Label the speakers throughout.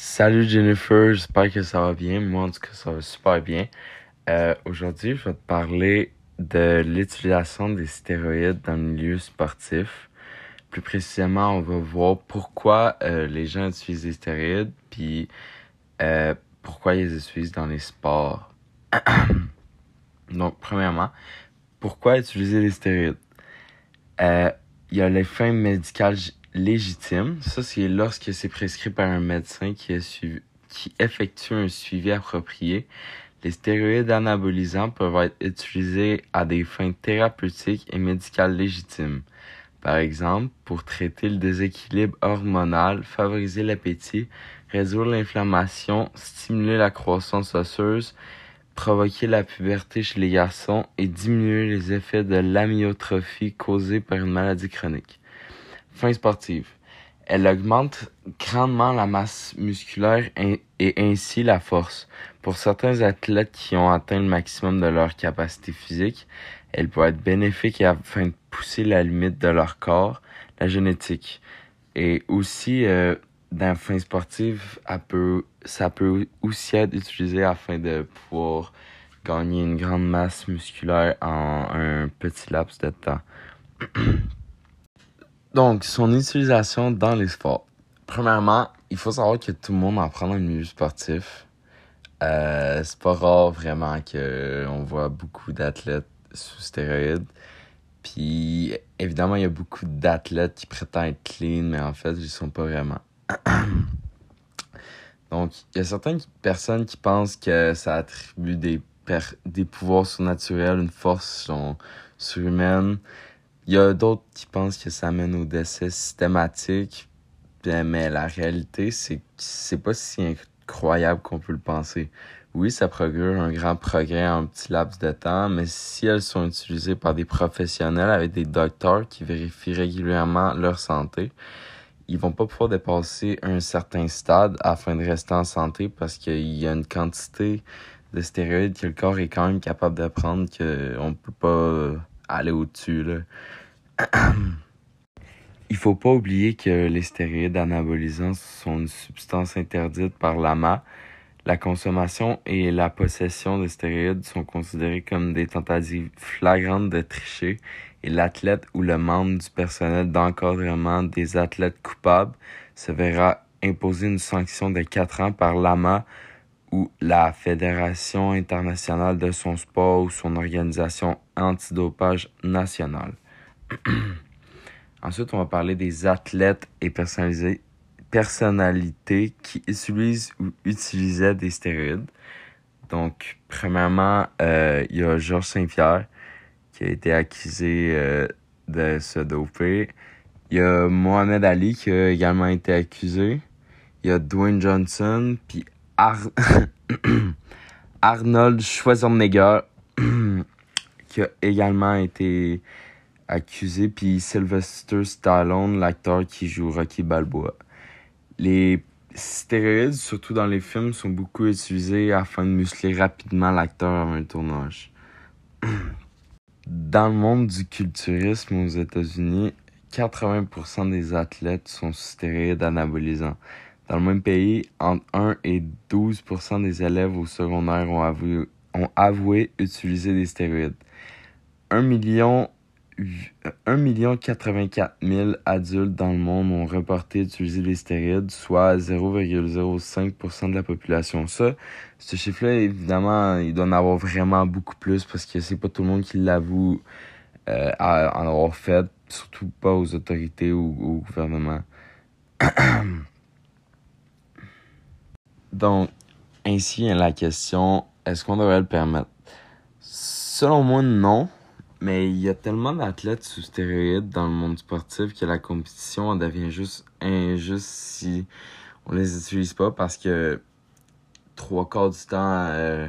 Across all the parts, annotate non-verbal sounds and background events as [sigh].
Speaker 1: Salut Jennifer, j'espère que ça va bien. Moi, en tout cas, ça va super bien. Euh, Aujourd'hui, je vais te parler de l'utilisation des stéroïdes dans le milieu sportif. Plus précisément, on va voir pourquoi euh, les gens utilisent des stéroïdes, puis euh, pourquoi ils les utilisent dans les sports. [clears throat] Donc, premièrement, pourquoi utiliser les stéroïdes? Il y a les fins légitimes. Ça, c'est lorsque c'est prescrit par un médecin qui, effectue un suivi approprié. Les stéroïdes anabolisants peuvent être utilisés à des fins thérapeutiques et médicales légitimes. Par exemple, pour traiter le déséquilibre hormonal, favoriser l'appétit, réduire l'inflammation, stimuler la croissance osseuse, provoquer la puberté chez les garçons et diminuer les effets de l'amyotrophie causée par une maladie chronique. Fin sportive. Elle augmente grandement la masse musculaire et ainsi la force. Pour certains athlètes qui ont atteint le maximum de leur capacité physique, elle peut être bénéfique afin de pousser la limite de leur corps, la génétique. Et aussi, euh, dans fin sportive, ça peut aussi être utilisé afin de pouvoir gagner une grande masse musculaire en un petit laps de temps. [clears throat] Donc, son utilisation dans les sports. Premièrement, il faut savoir que tout le monde en prend dans le milieu sportif. Euh, c'est pas rare vraiment qu'on voit beaucoup d'athlètes sous stéroïdes. Puis, évidemment, il y a beaucoup d'athlètes qui prétendent être clean, mais en fait, ils ne sont pas vraiment. [clears throat] Donc, il y a certaines personnes qui pensent que ça attribue des, des pouvoirs surnaturels, une force surhumaine. Il y a d'autres qui pensent que ça mène au décès systématique. Mais la réalité, c'est que c'est pas si incroyable qu'on peut le penser. Oui, ça procure un grand progrès en un petit laps de temps, mais si elles sont utilisées par des professionnels avec des docteurs qui vérifient régulièrement leur santé, ils vont pas pouvoir dépasser un certain stade afin de rester en santé parce qu'il y a une quantité de stéroïdes que le corps est quand même capable de prendre qu'on peut pas aller au-dessus. [clears throat] Il faut pas oublier que les stéroïdes anabolisants sont une substance interdite par l'AMA. La consommation et la possession de stéroïdes sont considérées comme des tentatives flagrantes de tricher et l'athlète ou le membre du personnel d'encadrement des athlètes coupables se verra imposer une sanction de 4 ans par l'AMA ou la Fédération internationale de son sport ou son organisation antidopage nationale. [clears throat] Ensuite, on va parler des athlètes et personnalités qui utilisent ou utilisaient des stéroïdes. Donc, premièrement, euh, il y a Georges Saint-Pierre qui a été accusé euh, de se doper. Il y a Mohamed Ali qui a également été accusé. Il y a Dwayne Johnson, puis [coughs] Arnold Schwarzenegger [coughs] qui a également été accusé, puis Sylvester Stallone, l'acteur qui joue Rocky Balboa. Les stéroïdes, surtout dans les films, sont beaucoup utilisés afin de muscler rapidement l'acteur avant un tournage. [coughs] Dans le monde du culturisme aux États-Unis, 80% des athlètes sont stéroïdes anabolisants. Dans le même pays, entre 1 et 12% des élèves au secondaire ont avoué, utiliser des stéroïdes. 1 million 1 84 000 adultes dans le monde ont reporté utiliser des stéroïdes, soit 0,05% de la population. Ça, ce chiffre-là, évidemment, il doit en avoir vraiment beaucoup plus parce que c'est pas tout le monde qui l'avoue euh, en avoir fait, surtout pas aux autorités ou au gouvernement. [clears throat] Donc, ainsi la question, est-ce qu'on devrait le permettre? Selon moi, non. Mais il y a tellement d'athlètes sous stéroïdes dans le monde sportif que la compétition devient juste injuste si on les utilise pas parce que trois quarts du temps, euh,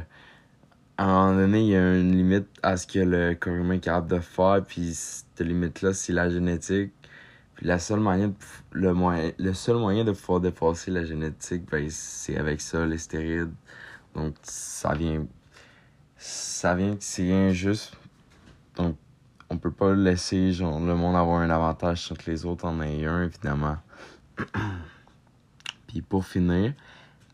Speaker 1: à un moment donné, il y a une limite à ce que le corps humain est capable de faire, puis cette limite-là, c'est la génétique. La seule moyen le, moyen, le seul moyen de pouvoir dépasser la génétique, ben, c'est avec ça, les stéroïdes. Donc, ça vient. Ça vient que c'est injuste donc, on peut pas laisser genre, le monde avoir un avantage sur que les autres en aient un, évidemment. [clears throat] Puis pour finir,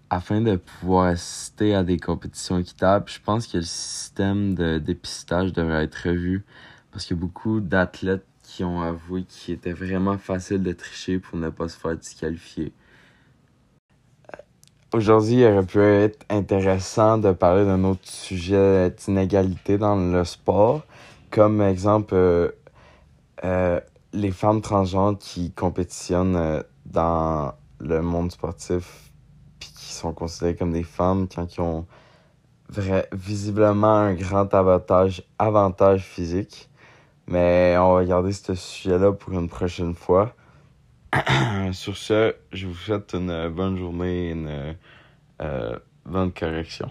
Speaker 1: afin de pouvoir assister à des compétitions équitables, je pense que le système de dépistage devrait être revu parce a beaucoup d'athlètes qui ont avoué qu'il était vraiment facile de tricher pour ne pas se faire disqualifier. Aujourd'hui, il aurait pu être intéressant de parler d'un autre sujet d'inégalité dans le sport, comme exemple euh, euh, les femmes transgenres qui compétitionnent euh, dans le monde sportif puis qui sont considérées comme des femmes quand ils ont vrai, visiblement un grand avantage, avantage physique. Mais on va garder ce sujet-là pour une prochaine fois. [clears throat] Sur ce, je vous souhaite une bonne journée et une euh, bonne correction.